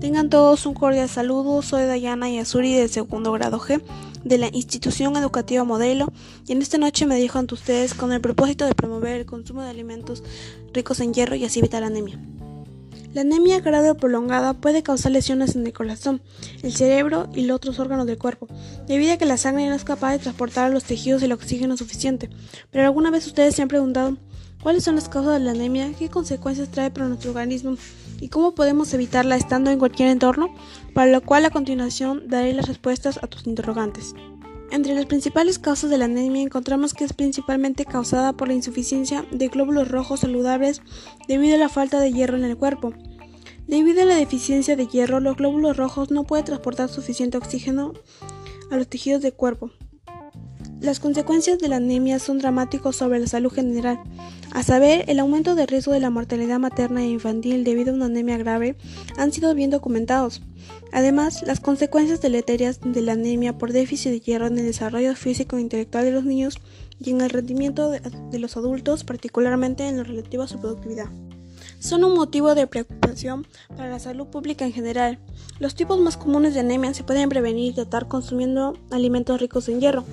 Tengan todos un cordial saludo. Soy Dayana Yasuri del segundo grado G de la institución educativa Modelo y en esta noche me dirijo ante ustedes con el propósito de promover el consumo de alimentos ricos en hierro y así evitar la anemia. La anemia grave o prolongada puede causar lesiones en el corazón, el cerebro y los otros órganos del cuerpo, debido a que la sangre no es capaz de transportar a los tejidos el oxígeno suficiente. Pero alguna vez ustedes se han preguntado cuáles son las causas de la anemia, qué consecuencias trae para nuestro organismo y cómo podemos evitarla estando en cualquier entorno, para lo cual a continuación daré las respuestas a tus interrogantes. Entre las principales causas de la anemia encontramos que es principalmente causada por la insuficiencia de glóbulos rojos saludables debido a la falta de hierro en el cuerpo. Debido a la deficiencia de hierro, los glóbulos rojos no pueden transportar suficiente oxígeno a los tejidos del cuerpo. Las consecuencias de la anemia son dramáticos sobre la salud general, a saber, el aumento de riesgo de la mortalidad materna e infantil debido a una anemia grave han sido bien documentados. Además, las consecuencias deleterias de la anemia por déficit de hierro en el desarrollo físico e intelectual de los niños y en el rendimiento de los adultos, particularmente en lo relativo a su productividad son un motivo de preocupación para la salud pública en general. Los tipos más comunes de anemia se pueden prevenir y tratar consumiendo alimentos ricos en hierro.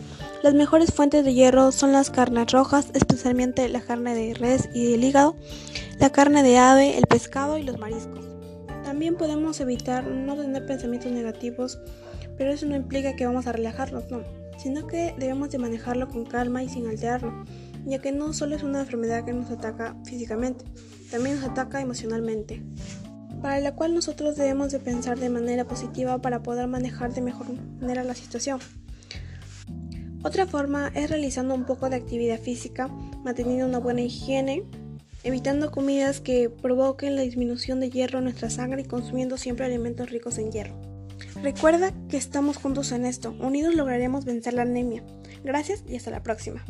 Las mejores fuentes de hierro son las carnes rojas, especialmente la carne de res y el hígado, la carne de ave, el pescado y los mariscos. También podemos evitar no tener pensamientos negativos, pero eso no implica que vamos a relajarnos, no, sino que debemos de manejarlo con calma y sin alterarlo, ya que no solo es una enfermedad que nos ataca físicamente, también nos ataca emocionalmente, para la cual nosotros debemos de pensar de manera positiva para poder manejar de mejor manera la situación. Otra forma es realizando un poco de actividad física, manteniendo una buena higiene, evitando comidas que provoquen la disminución de hierro en nuestra sangre y consumiendo siempre alimentos ricos en hierro. Recuerda que estamos juntos en esto, unidos lograremos vencer la anemia. Gracias y hasta la próxima.